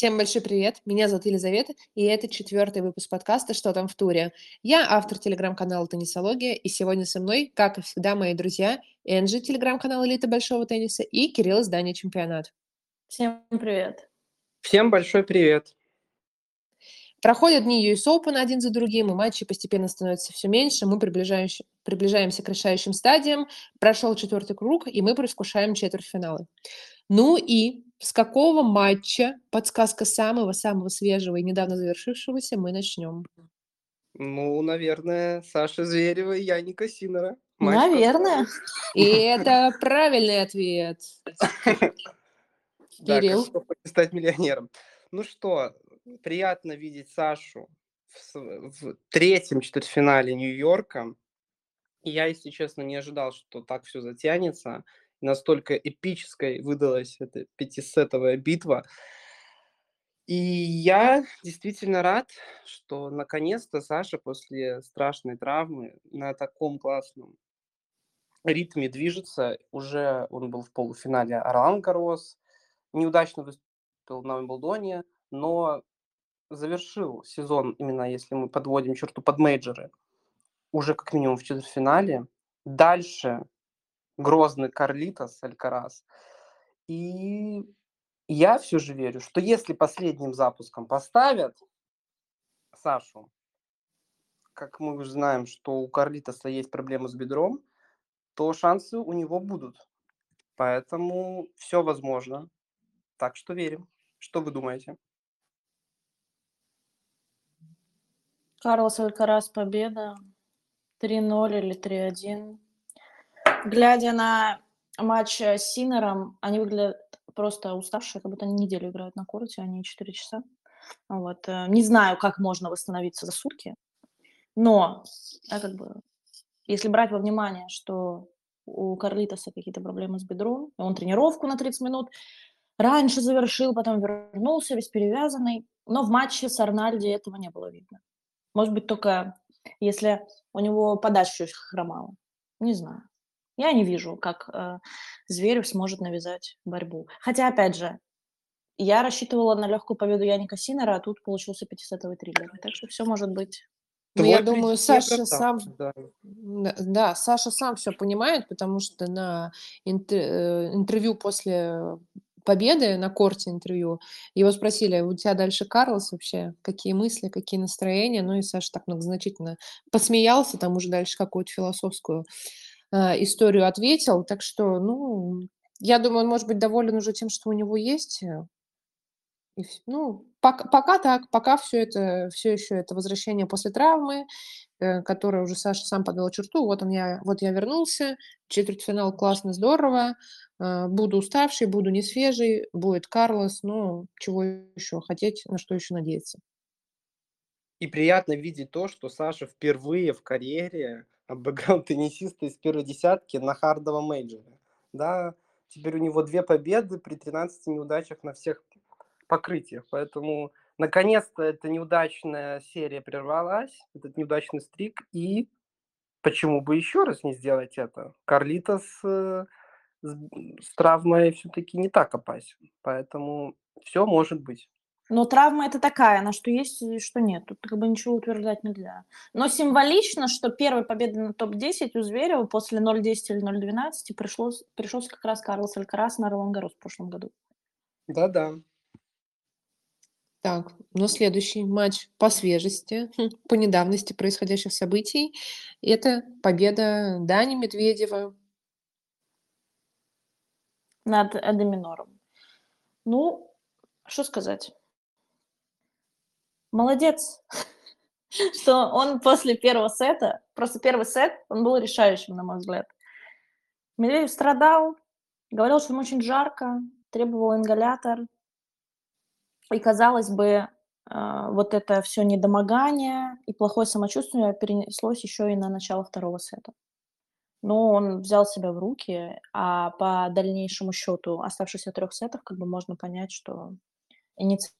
Всем большой привет, меня зовут Елизавета, и это четвертый выпуск подкаста «Что там в туре?». Я автор телеграм-канала «Теннисология», и сегодня со мной, как и всегда, мои друзья Энджи, телеграм-канал «Элита большого тенниса», и Кирилл из Дания «Чемпионат». Всем привет. Всем большой привет. Проходят дни US Open один за другим, и матчи постепенно становятся все меньше. Мы приближаемся, приближаемся к решающим стадиям. Прошел четвертый круг, и мы предвкушаем четвертьфиналы. Ну и с какого матча, подсказка самого-самого свежего и недавно завершившегося, мы начнем? Ну, наверное, Саша Зверева и Яника Синера. Матч наверное. И это правильный ответ. Кирилл. Да, стать миллионером. Ну что, приятно видеть Сашу в, в третьем четвертьфинале Нью-Йорка. Я, если честно, не ожидал, что так все затянется настолько эпической выдалась эта пятисетовая битва. И я действительно рад, что наконец-то Саша после страшной травмы на таком классном ритме движется. Уже он был в полуфинале Орлан Гарос, неудачно выступил на Уимблдоне, но завершил сезон, именно если мы подводим черту под мейджоры, уже как минимум в четвертьфинале. Дальше грозный Карлитос Алькарас. И я все же верю, что если последним запуском поставят Сашу, как мы уже знаем, что у Карлитоса есть проблемы с бедром, то шансы у него будут. Поэтому все возможно. Так что верим. Что вы думаете? Карлос Алькарас победа. 3-0 или 3-1 глядя на матч с Синером, они выглядят просто уставшие, как будто они неделю играют на корте, а не 4 часа. Вот. Э, не знаю, как можно восстановиться за сутки, но а как бы, если брать во внимание, что у Карлитоса какие-то проблемы с бедром, он тренировку на 30 минут раньше завершил, потом вернулся весь перевязанный, но в матче с Арнальди этого не было видно. Может быть, только если у него подача чуть хромала. Не знаю. Я не вижу, как э, Зверев сможет навязать борьбу. Хотя, опять же, я рассчитывала на легкую победу Яника Синера, а тут получился пятисетовый триллер. Так что все может быть. Ну, я думаю, Саша сам, да. да, Саша сам все понимает, потому что на э, интервью после победы на корте интервью. Его спросили, у тебя дальше Карлос вообще? Какие мысли, какие настроения? Ну и Саша так многозначительно посмеялся, там уже дальше какую-то философскую Э, историю ответил. Так что, ну, я думаю, он может быть доволен уже тем, что у него есть. Э. И, ну, пока, пока так, пока все это, все еще это возвращение после травмы, э, которое уже Саша сам подвел черту. Вот он я, вот я вернулся, четвертьфинал классно, здорово, э, буду уставший, буду не свежий, будет Карлос, ну, чего еще хотеть, на что еще надеяться. И приятно видеть то, что Саша впервые в карьере обыграл теннисиста из первой десятки на хардовом мейджоре. Да, теперь у него две победы при 13 неудачах на всех покрытиях. Поэтому, наконец-то, эта неудачная серия прервалась, этот неудачный стрик. И почему бы еще раз не сделать это? Карлитос э, с, с травмой все-таки не так опасен. Поэтому все может быть. Но травма это такая, на что есть и что нет. Тут как бы ничего утверждать нельзя. Но символично, что первой победы на топ-10 у Зверева после 0-10 или 0-12 пришлось, пришелся как раз Карлос Алькарас на Ролан в прошлом году. Да-да. Так, ну следующий матч по свежести, хм, по недавности происходящих событий, это победа Дани Медведева. Над Эдеминором. Ну, что сказать молодец, что он после первого сета, просто первый сет, он был решающим, на мой взгляд. Медведев страдал, говорил, что ему очень жарко, требовал ингалятор. И, казалось бы, э, вот это все недомогание и плохое самочувствие перенеслось еще и на начало второго сета. Но он взял себя в руки, а по дальнейшему счету оставшихся трех сетов как бы можно понять, что инициатива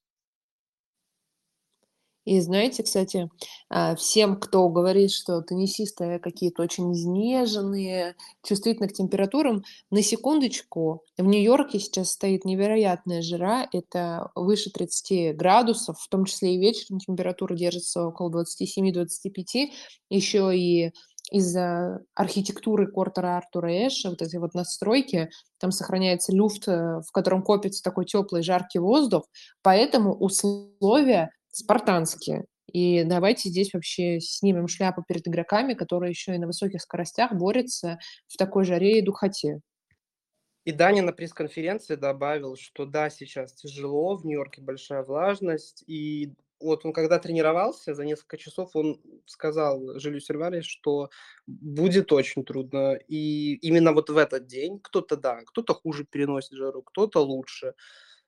И знаете, кстати, а, всем, кто говорит, что теннисисты какие-то очень изнеженные, чувствительны к температурам, на секундочку, в Нью-Йорке сейчас стоит невероятная жара, это выше 30 градусов, в том числе и вечером температура держится около 27-25, еще и из-за архитектуры Кортера Артура Эша, вот эти вот настройки, там сохраняется люфт, э, в котором копится такой теплый, жаркий воздух, поэтому условия спартанские. И давайте здесь вообще снимем шляпу перед игроками, которые еще и на высоких скоростях борются в такой жаре и духоте. И Даня на пресс-конференции добавил, что да, сейчас тяжело, в Нью-Йорке большая влажность, и вот он когда тренировался, за несколько часов он сказал Жилю Сильваре, что будет очень трудно. И именно вот в этот день кто-то, да, кто-то хуже переносит жару, кто-то лучше.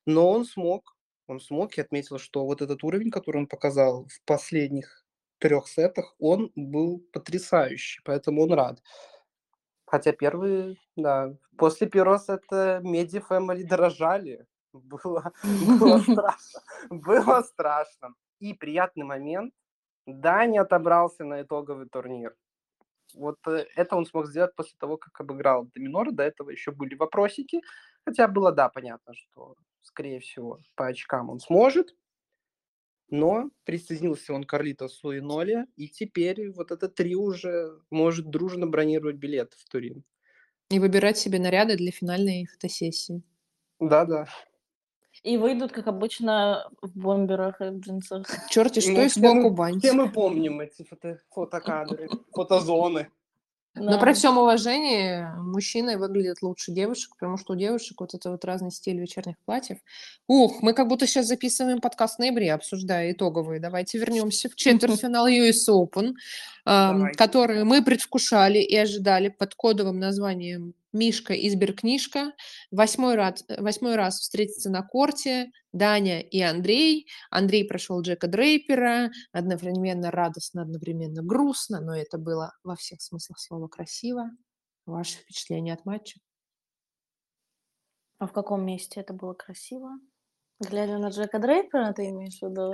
Но он смог, он смог и отметил, что вот этот уровень, который он показал в последних трех сетах, он был потрясающий, поэтому он рад. Хотя первые, да, после первого сета Меди Фэмили дорожали. Было, было страшно. Было страшно. И приятный момент. Да, не отобрался на итоговый турнир. Вот э, это он смог сделать после того, как обыграл Доминора. До этого еще были вопросики. Хотя было, да, понятно, что скорее всего, по очкам он сможет. Но присоединился он к Карлитосу и Ноле, и теперь вот это три уже может дружно бронировать билеты в Турин. И выбирать себе наряды для финальной фотосессии. Да-да. И выйдут, как обычно, в бомберах и джинсах. Черти, что ну, и сбоку бань. Все мы помним эти фото фотокадры, фотозоны. Но при всем уважении мужчины выглядят лучше девушек, потому что у девушек вот это вот разный стиль вечерних платьев. Ух, мы как будто сейчас записываем подкаст в ноябре, обсуждая итоговые. Давайте вернемся в четвертьфинал US Open, который мы предвкушали и ожидали под кодовым названием Мишка и Сберкнижка. Восьмой раз, восьмой раз встретиться на корте Даня и Андрей. Андрей прошел Джека Дрейпера, одновременно радостно, одновременно грустно, но это было во всех смыслах слова красиво. Ваше впечатление от матча? А в каком месте это было красиво? Глядя на Джека Дрейпера, ты имеешь в виду?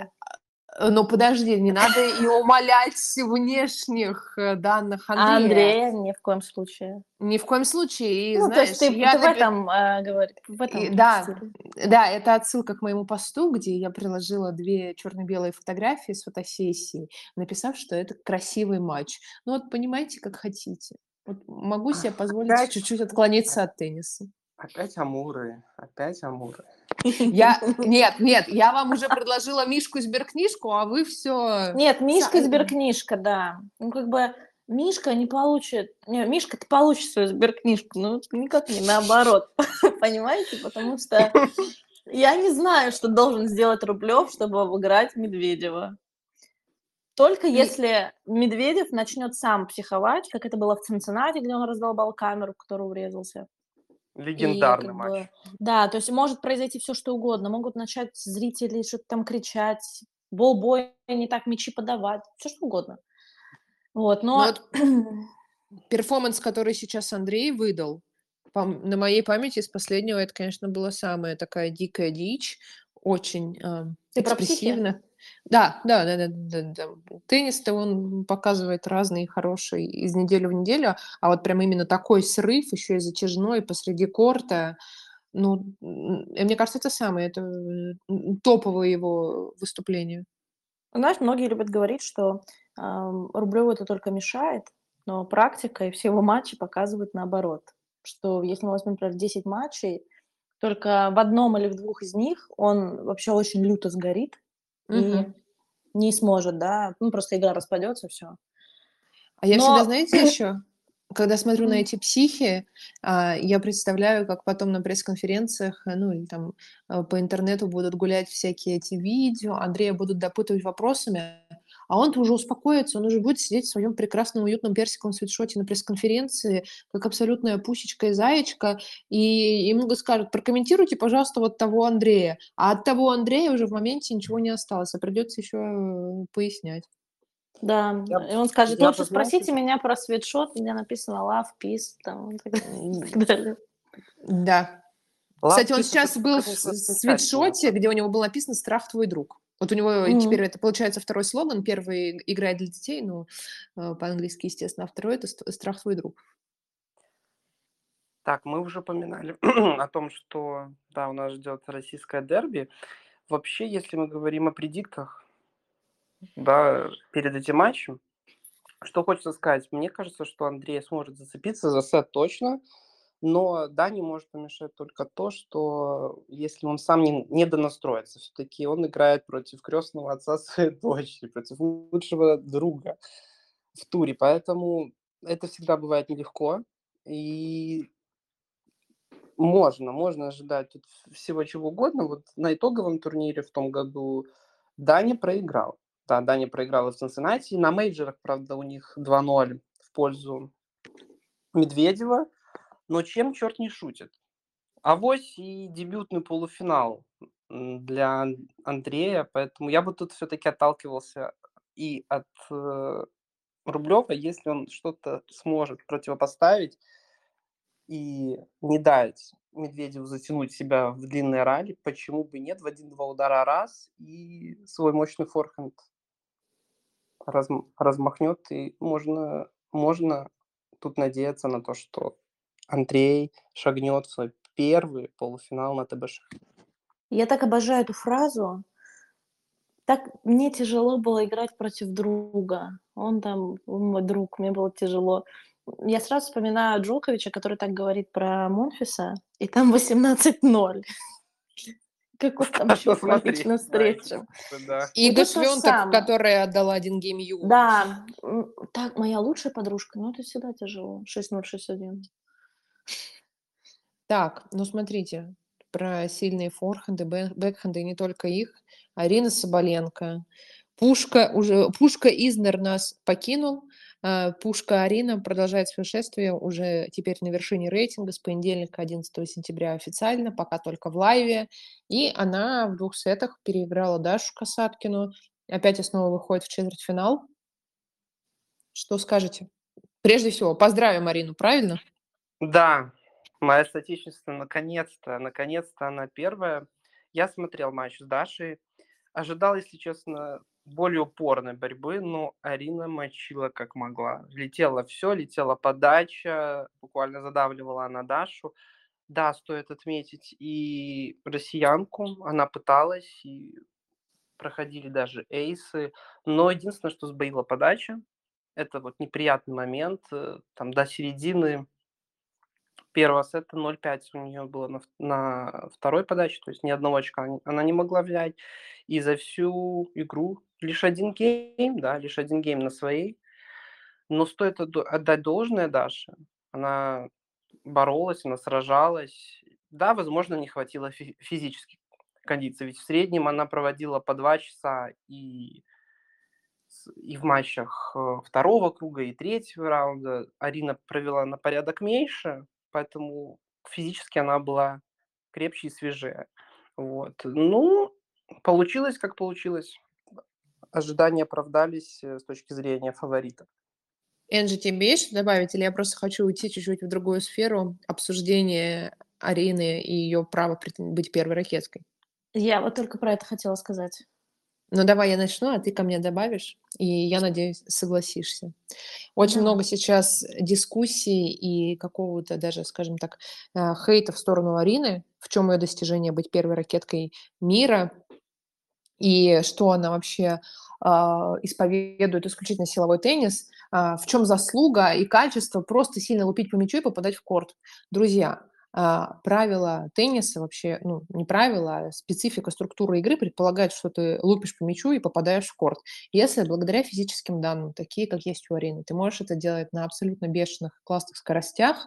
Э, ну, подожди, не надо и умолять внешних э, данных Андрея. Андрея ни в коем случае. Ни в коем случае. И, ну, знаешь, то есть ты, я ты в этом э, говоришь. В этом и, да, да, это отсылка к моему посту, где я приложила две черно-белые фотографии с фотосессии, написав, что это красивый матч. Ну вот понимаете, как хотите. Вот могу себе позволить чуть-чуть отклониться от тенниса. Опять амуры, опять амуры. Я, нет, нет, я вам уже предложила Мишку Сберкнижку, а вы все... Нет, Мишка Сберкнижка, да. Ну, как бы Мишка не получит... Не, Мишка, ты получишь свою Сберкнижку, ну, никак не наоборот, понимаете? Потому что я не знаю, что должен сделать Рублев, чтобы обыграть Медведева. Только если Медведев начнет сам психовать, как это было в Цинциннати, где он раздолбал камеру, в которую врезался. Легендарный и, матч. Бы, да, то есть может произойти все что угодно. Могут начать зрители что-то там кричать, болбой не так мячи подавать, все что угодно. Вот, но... вот перформанс, который сейчас Андрей выдал, на моей памяти из последнего, это, конечно, была самая такая дикая дичь, очень э, экспрессивно. Да, да, да, да, да, да. Теннис-то он показывает разные хорошие из недели в неделю, а вот прям именно такой срыв, еще и затяжной посреди корта, ну, мне кажется, это самое, это топовое его выступление. Знаешь, многие любят говорить, что э, Рублеву это только мешает, но практика и все его матчи показывают наоборот, что если мы возьмем, например, 10 матчей, только в одном или в двух из них он вообще очень люто сгорит, и не сможет, да, ну, просто игра распадется, все. А я всегда, знаете, еще, когда смотрю на эти психи, а, я представляю, как потом на пресс-конференциях, ну, или там э, по интернету будут гулять всякие эти видео, Андрея будут допытывать вопросами, а он-то уже успокоится, он уже будет сидеть в своем прекрасном, уютном персиковом свитшоте на пресс-конференции, как абсолютная пусечка и заячка, и ему скажут, прокомментируйте, пожалуйста, вот того Андрея. А от того Андрея уже в моменте ничего не осталось, а придется еще э, пояснять. Да, я, и он скажет, лучше спросите меня про свитшот, где написано love, peace, там, и так далее. Да. Love, Кстати, он сейчас был в свитшоте, где у него было написано «Страх твой друг». Вот у него mm-hmm. теперь это получается второй слоган. Первый играет для детей, ну, э, по-английски, естественно, а второй это страх твой друг. Так, мы уже упоминали о том, что да, у нас ждет российское дерби. Вообще, если мы говорим о предиктах, да, перед этим матчем, что хочется сказать? Мне кажется, что Андрей сможет зацепиться за сет точно, но Дани может помешать только то, что если он сам не, не донастроится, все-таки он играет против крестного отца своей дочери, против лучшего друга в туре, поэтому это всегда бывает нелегко, и можно, можно ожидать тут всего чего угодно. Вот на итоговом турнире в том году Дани проиграл. Да, Дани проиграл в Цинциннати. На мейджерах, правда, у них 2-0 в пользу Медведева. Но чем черт не шутит? Авось и дебютный полуфинал для Андрея, поэтому я бы тут все-таки отталкивался и от э, Рублева, если он что-то сможет противопоставить и не дать Медведеву затянуть себя в длинное ралли, почему бы нет, в один-два удара раз и свой мощный форхенд раз, размахнет, и можно, можно тут надеяться на то, что Андрей шагнет в свой первый полуфинал на ТБШ. Я так обожаю эту фразу. Так мне тяжело было играть против друга. Он там, он мой друг, мне было тяжело. Я сразу вспоминаю Джоковича, который так говорит про Монфиса, и там 18-0. Как он там еще отлично встречу. И Швенток, которая отдала один гейм Ю. Да, так, моя лучшая подружка, ну это всегда тяжело. 6-0, 6-1. Так, ну смотрите, про сильные форхенды, бэкхенды, и не только их. Арина Соболенко. Пушка, уже, Пушка Изнер нас покинул. А, Пушка Арина продолжает свое шествие уже теперь на вершине рейтинга с понедельника 11 сентября официально, пока только в лайве. И она в двух сетах переиграла Дашу Касаткину. Опять и снова выходит в четвертьфинал. Что скажете? Прежде всего, поздравим Арину, правильно? Да, моя соотечественница наконец-то, наконец-то она первая. Я смотрел матч с Дашей. Ожидал, если честно, более упорной борьбы, но Арина мочила как могла. Летела все, летела подача, буквально задавливала она Дашу. Да, стоит отметить и россиянку, она пыталась, и проходили даже эйсы, но единственное, что сбоила подача, это вот неприятный момент, э, там до середины первого сета 0,5 у нее было на, на второй подаче, то есть ни одного очка она не могла взять. И за всю игру лишь один гейм, да, лишь один гейм на своей. Но стоит отдать должное Даше. Она боролась, она сражалась. Да, возможно, не хватило фи- физических кондиций, ведь в среднем она проводила по два часа и и в матчах э, второго круга и третьего раунда Арина провела на порядок меньше, поэтому физически она была крепче и свежее. Вот. Ну, получилось, как получилось. Ожидания оправдались э, с точки зрения фаворита. Энджи, тебе есть что добавить? Или я просто хочу уйти чуть-чуть в другую сферу обсуждения Арины и ее права быть первой ракеткой? Я вот только про это хотела сказать. Ну, давай я начну, а ты ко мне добавишь, и я надеюсь, согласишься. Очень да. много сейчас дискуссий и какого-то даже, скажем так, э, хейта в сторону Арины, в чем ее достижение быть первой ракеткой мира, и что она вообще э, исповедует исключительно силовой теннис, э, в чем заслуга и качество просто сильно лупить по мячу и попадать в корт. Друзья, правила тенниса вообще, ну, не правила, а специфика структуры игры предполагает, что ты лупишь по мячу и попадаешь в корт. Если благодаря физическим данным, такие, как есть у Арины, ты можешь это делать на абсолютно бешеных классных скоростях,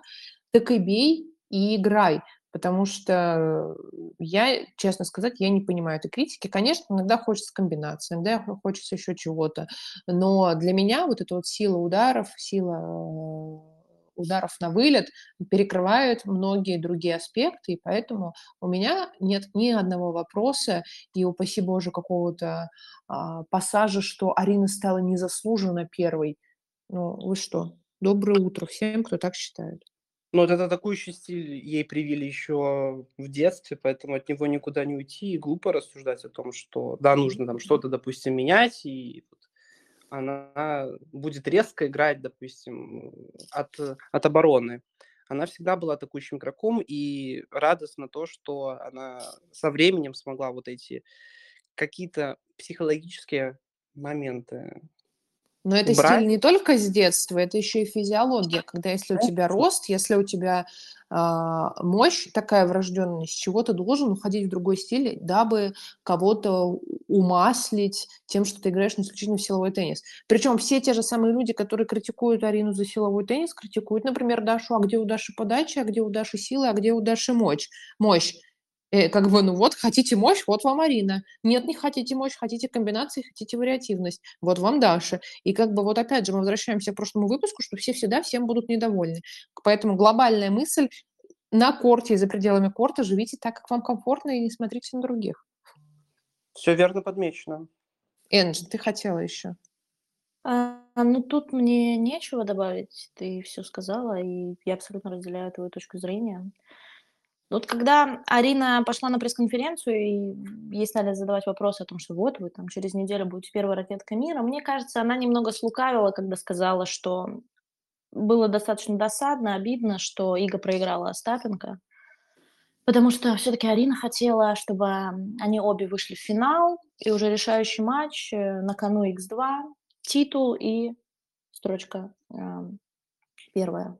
так и бей и играй. Потому что я, честно сказать, я не понимаю этой критики. Конечно, иногда хочется комбинации, иногда хочется еще чего-то. Но для меня вот эта вот сила ударов, сила ударов на вылет перекрывают многие другие аспекты, и поэтому у меня нет ни одного вопроса и, упаси Боже, какого-то а, пассажа, что Арина стала незаслуженно первой. Ну, вы что? Доброе утро всем, кто так считает. Ну, вот этот атакующий стиль ей привили еще в детстве, поэтому от него никуда не уйти, и глупо рассуждать о том, что, да, нужно там что-то, допустим, менять, и она будет резко играть, допустим, от, от обороны. Она всегда была атакующим игроком, и радостно то, что она со временем смогла вот эти какие-то психологические моменты но это Брать? стиль не только с детства, это еще и физиология, когда если у тебя рост, если у тебя мощь такая врожденная, с чего ты должен уходить в другой стиль, дабы кого-то умаслить тем, что ты играешь не исключительно в силовой теннис. Причем все те же самые люди, которые критикуют Арину за силовой теннис, критикуют, например, Дашу, а где у Даши подача, а где у Даши силы, а где у Даши мощь. мощь. Э, как бы, ну вот, хотите мощь, вот вам Арина. Нет, не хотите мощь, хотите комбинации, хотите вариативность. Вот вам Даша. И как бы вот опять же мы возвращаемся к прошлому выпуску, что все всегда всем будут недовольны. Поэтому глобальная мысль на корте и за пределами корта живите так, как вам комфортно, и не смотрите на других. Все верно подмечено. Энджи, ты хотела еще? А, ну, тут мне нечего добавить. Ты все сказала, и я абсолютно разделяю твою точку зрения. Вот когда Арина пошла на пресс-конференцию, и ей стали задавать вопросы о том, что вот вы там через неделю будете первой ракеткой мира, мне кажется, она немного слукавила, когда сказала, что было достаточно досадно, обидно, что Ига проиграла Остапенко, потому что все-таки Арина хотела, чтобы они обе вышли в финал, и уже решающий матч э, на кону X2, титул и строчка э, первая.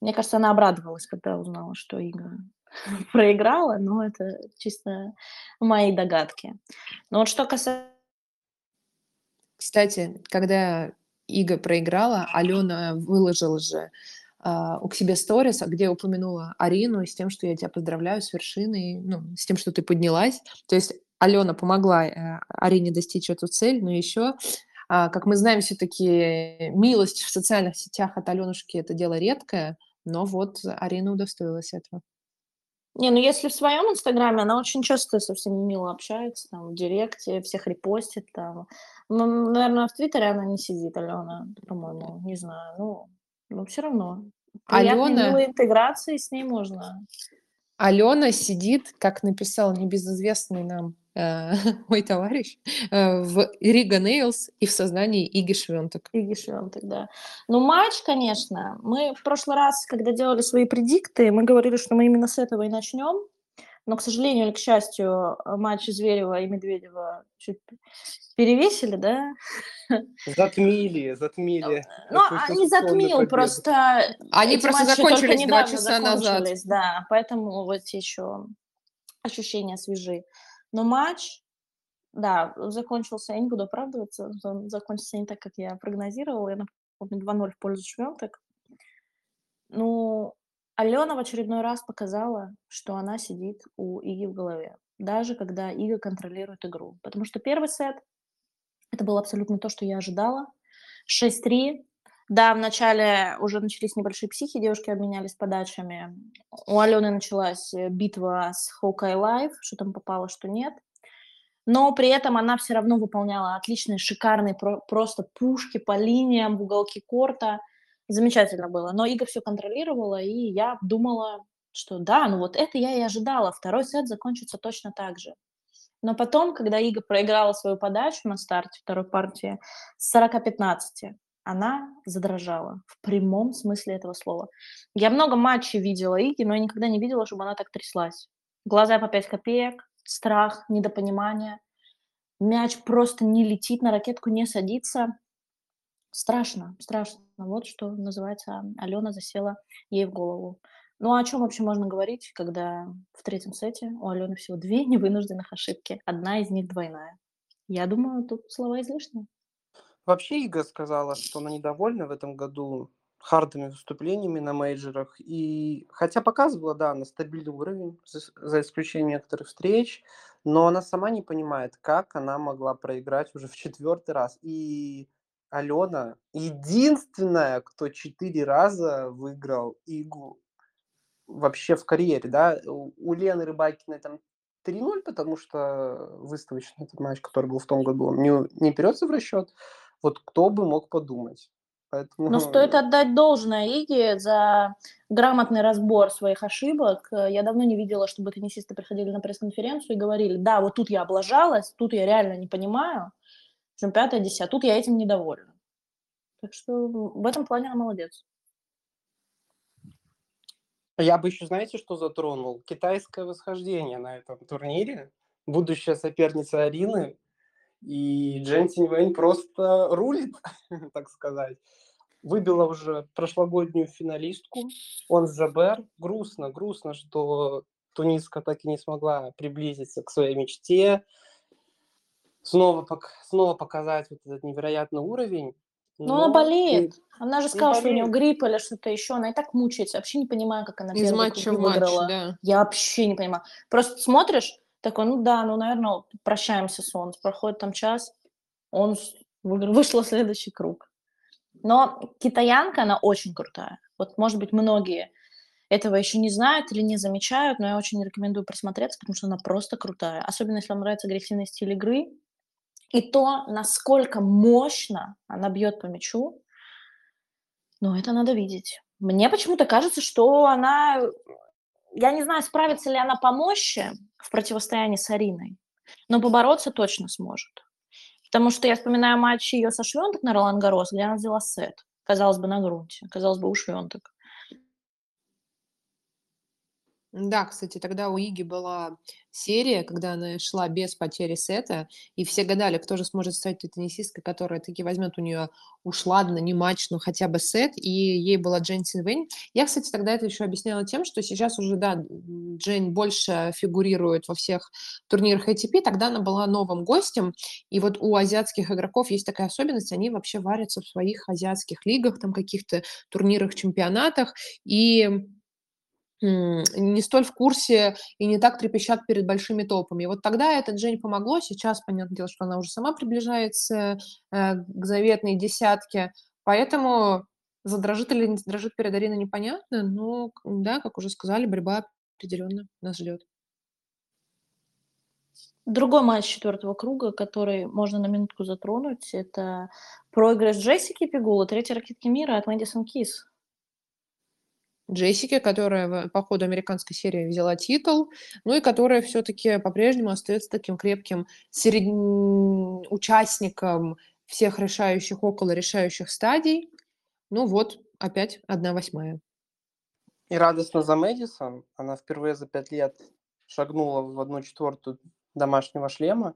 Мне кажется, она обрадовалась, когда узнала, что Ига проиграла, но это чисто мои догадки. Но вот что касается... Кстати, когда Ига проиграла, Алена выложила же Uh, у себе сторис, где упомянула Арину с тем, что я тебя поздравляю с вершиной, ну, с тем, что ты поднялась. То есть Алена помогла uh, Арине достичь эту цель, но еще, а, как мы знаем, все-таки милость в социальных сетях от Аленушки это дело редкое, но вот Арина удостоилась этого. Не, ну если в своем инстаграме, она очень часто со всеми мило общается, там, в директе, всех репостит, там. Ну, наверное, в Твиттере она не сидит, Алена, по-моему, не знаю, ну, но все равно. Алена... милой интеграции с ней можно. Алена сидит, как написал небезызвестный нам мой товарищ, э, в Рига Нейлс и в сознании Иги Швенток. Иги Швенток, да. Ну, матч, конечно. Мы в прошлый раз, когда делали свои предикты, мы говорили, что мы именно с этого и начнем. Но, к сожалению или к счастью, матч Зверева и Медведева чуть перевесили, да? Затмили, затмили. Ну, они затмил, просто... Они просто закончились два часа назад. Да, поэтому вот еще ощущения свежие. Но матч, да, закончился, я не буду оправдываться, он закончился не так, как я прогнозировала. Я напомню, 2-0 в пользу Швентек. Ну, Алена в очередной раз показала, что она сидит у Иги в голове, даже когда Ига контролирует игру. Потому что первый сет это было абсолютно то, что я ожидала. 6-3. Да, вначале уже начались небольшие психи, девушки обменялись подачами. У Алены началась э, битва с Hawkeye Live, что там попало, что нет. Но при этом она все равно выполняла отличные, шикарные про- просто пушки по линиям в уголке корта. Замечательно было. Но Ига все контролировала, и я думала, что да, ну вот это я и ожидала. Второй сет закончится точно так же. Но потом, когда Ига проиграла свою подачу на старте второй партии с 40-15, она задрожала в прямом смысле этого слова. Я много матчей видела Иги, но я никогда не видела, чтобы она так тряслась. Глаза по 5 копеек, страх, недопонимание. Мяч просто не летит, на ракетку не садится. Страшно, страшно. Вот что называется, Алена засела ей в голову. Ну, а о чем вообще можно говорить, когда в третьем сете у Алены всего две невынужденных ошибки, одна из них двойная? Я думаю, тут слова излишние. Вообще Ига сказала, что она недовольна в этом году хардами выступлениями на мейджерах. И хотя показывала, да, на стабильный уровень, за, за исключением некоторых встреч, но она сама не понимает, как она могла проиграть уже в четвертый раз. И Алена единственная, кто четыре раза выиграл Игу вообще в карьере, да, у Лены Рыбакиной там 3-0, потому что выставочный этот матч, который был в том году, не, не берется в расчет. Вот кто бы мог подумать. Поэтому... Но стоит отдать должное Иге за грамотный разбор своих ошибок. Я давно не видела, чтобы теннисисты приходили на пресс-конференцию и говорили, да, вот тут я облажалась, тут я реально не понимаю, чем пятое, десятое, тут я этим недовольна. Так что в этом плане она молодец. Я бы еще, знаете, что затронул? Китайское восхождение на этом турнире. Будущая соперница Арины. И Джен Синьвэнь просто рулит, так сказать. Выбила уже прошлогоднюю финалистку. Он Жабер. Грустно, грустно, что Туниска так и не смогла приблизиться к своей мечте. Снова, снова показать вот этот невероятный уровень. Но, но она болеет. Она же сказала, что у нее грипп или что-то еще. Она и так мучается. Вообще не понимаю, как она Из матча в матч, выиграла. Да. Я вообще не понимаю. Просто смотришь, такой, ну да, ну, наверное, прощаемся, Солнце. Проходит там час, он вышла следующий круг. Но китаянка, она очень крутая. Вот, может быть, многие этого еще не знают или не замечают, но я очень рекомендую просмотреться, потому что она просто крутая. Особенно, если вам нравится агрессивный стиль игры, и то, насколько мощно она бьет по мячу, ну, это надо видеть. Мне почему-то кажется, что она... Я не знаю, справится ли она по мощи в противостоянии с Ариной, но побороться точно сможет. Потому что я вспоминаю матч ее со Швенток на Ролан Гарос, где она взяла сет. Казалось бы, на грунте. Казалось бы, у Швенток. Да, кстати, тогда у Иги была серия, когда она шла без потери сета, и все гадали, кто же сможет стать теннисисткой, которая таки возьмет у нее уж ладно, не матч, но хотя бы сет, и ей была Джейн Синвейн. Я, кстати, тогда это еще объясняла тем, что сейчас уже, да, Джейн больше фигурирует во всех турнирах ATP, тогда она была новым гостем, и вот у азиатских игроков есть такая особенность, они вообще варятся в своих азиатских лигах, там каких-то турнирах, чемпионатах, и не столь в курсе и не так трепещат перед большими толпами. И вот тогда это Джейн помогло, сейчас, понятное дело, что она уже сама приближается э, к заветной десятке, поэтому задрожит или не задрожит перед Ариной непонятно, но, да, как уже сказали, борьба определенно нас ждет. Другой матч четвертого круга, который можно на минутку затронуть, это проигрыш Джессики Пигула, третьей ракетки мира от Мэдисон Кис. Джессики, которая по ходу американской серии взяла титул, ну и которая все-таки по-прежнему остается таким крепким сред... участником всех решающих, около решающих стадий. Ну вот, опять одна восьмая. И радостно за Мэдисон. Она впервые за пять лет шагнула в одну четвертую домашнего шлема,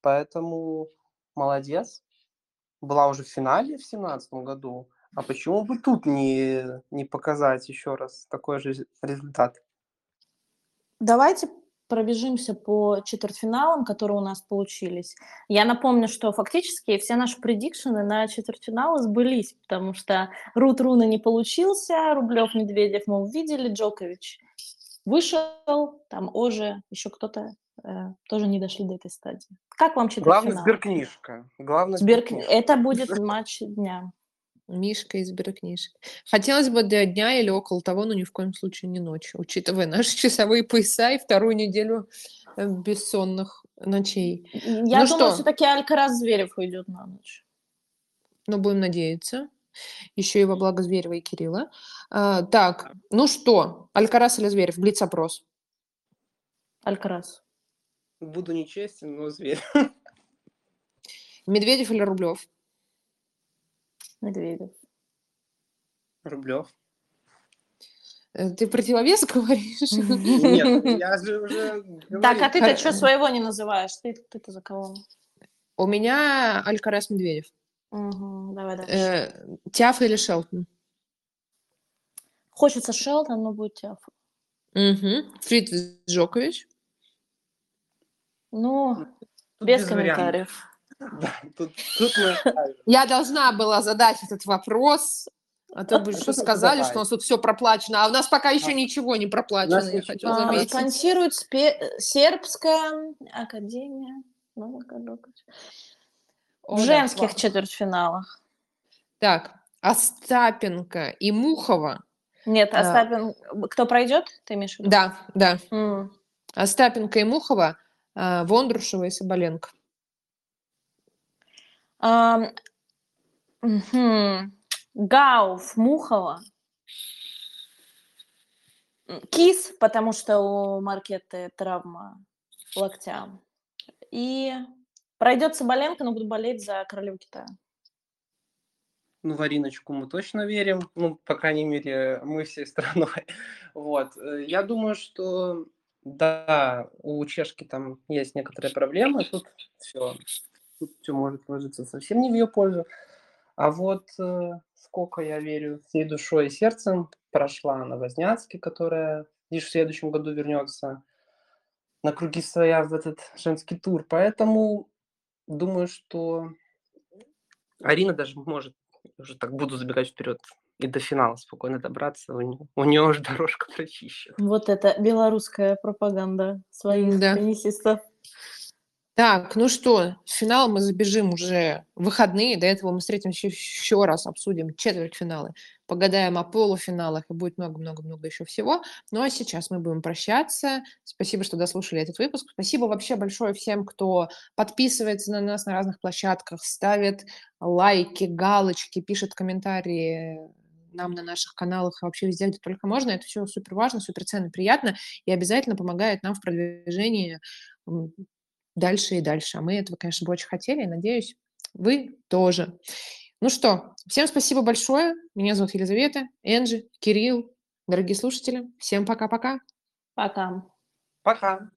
поэтому молодец. Была уже в финале в семнадцатом году, а почему бы тут не, не показать еще раз такой же результат? Давайте пробежимся по четвертьфиналам, которые у нас получились. Я напомню, что фактически все наши предикшены на четвертьфиналы сбылись, потому что Рут Руна не получился, Рублев, Медведев мы увидели, Джокович вышел, там Оже, еще кто-то э, тоже не дошли до этой стадии. Как вам четвертьфинал? Главное сберкнижка. Главное сберкнижка. Это будет матч дня. Мишка из Беркнижек. Хотелось бы для дня или около того, но ни в коем случае не ночью, учитывая наши часовые пояса и вторую неделю э, бессонных ночей. Я ну думаю, что? все-таки Алькарас Зверев уйдет на ночь. Ну, будем надеяться. Еще и во благо Зверева и Кирилла. А, так, ну что, Алькарас или Зверев? Блиц-опрос. Алькарас. Буду нечестен, но Зверев. Медведев или Рублев? Медведев. Рублев. Э, ты противовес говоришь? Нет, я же уже Так, а ты-то что своего не называешь? Ты, ты-то за кого? У меня Алькарас Медведев. Угу, давай дальше. Э, Тяф или Шелтон? Хочется Шелтон, но будет Тяф. Угу. Фрид Джокович? Ну, без комментариев. Тут, тут мы... Я должна была задать этот вопрос, а то бы что сказали, что у нас тут все проплачено, а у нас пока еще ничего не проплачено, я хочу а, заметить. Спонсирует Сербская академия. В женских четвертьфиналах. Так, Остапенко и Мухова. Нет, Остапенко... Кто пройдет, ты имеешь в виду? Да, да. Остапенко и Мухова, Вондрушева и Соболенко. Гауф, Мухова. Кис, потому что у Маркеты травма локтя. И пройдет Соболенко, но буду болеть за королеву Китая. Ну, в Ариночку мы точно верим. Ну, по крайней мере, мы всей страной. Вот. Я думаю, что да, у чешки там есть некоторые проблемы. Тут все, тут все может сложиться совсем не в ее пользу. А вот э, сколько я верю всей душой и сердцем прошла на Возняцке, которая лишь в следующем году вернется на круги своя в этот женский тур. Поэтому думаю, что Арина даже может, уже так буду забегать вперед, и до финала спокойно добраться. У нее, у нее уже дорожка прочищена. Вот это белорусская пропаганда своих да. теннисистов. Так, ну что, финал мы забежим уже в выходные. До этого мы встретимся еще раз, обсудим четвертьфиналы, погадаем о полуфиналах, и будет много-много-много еще всего. Ну а сейчас мы будем прощаться. Спасибо, что дослушали этот выпуск. Спасибо вообще большое всем, кто подписывается на нас на разных площадках, ставит лайки, галочки, пишет комментарии нам на наших каналах вообще везде, где только можно. Это все супер важно, супер ценно, приятно и обязательно помогает нам в продвижении дальше и дальше. А мы этого, конечно, бы очень хотели, и надеюсь, вы тоже. Ну что, всем спасибо большое. Меня зовут Елизавета, Энджи, Кирилл, дорогие слушатели. Всем пока-пока. Пока. Пока.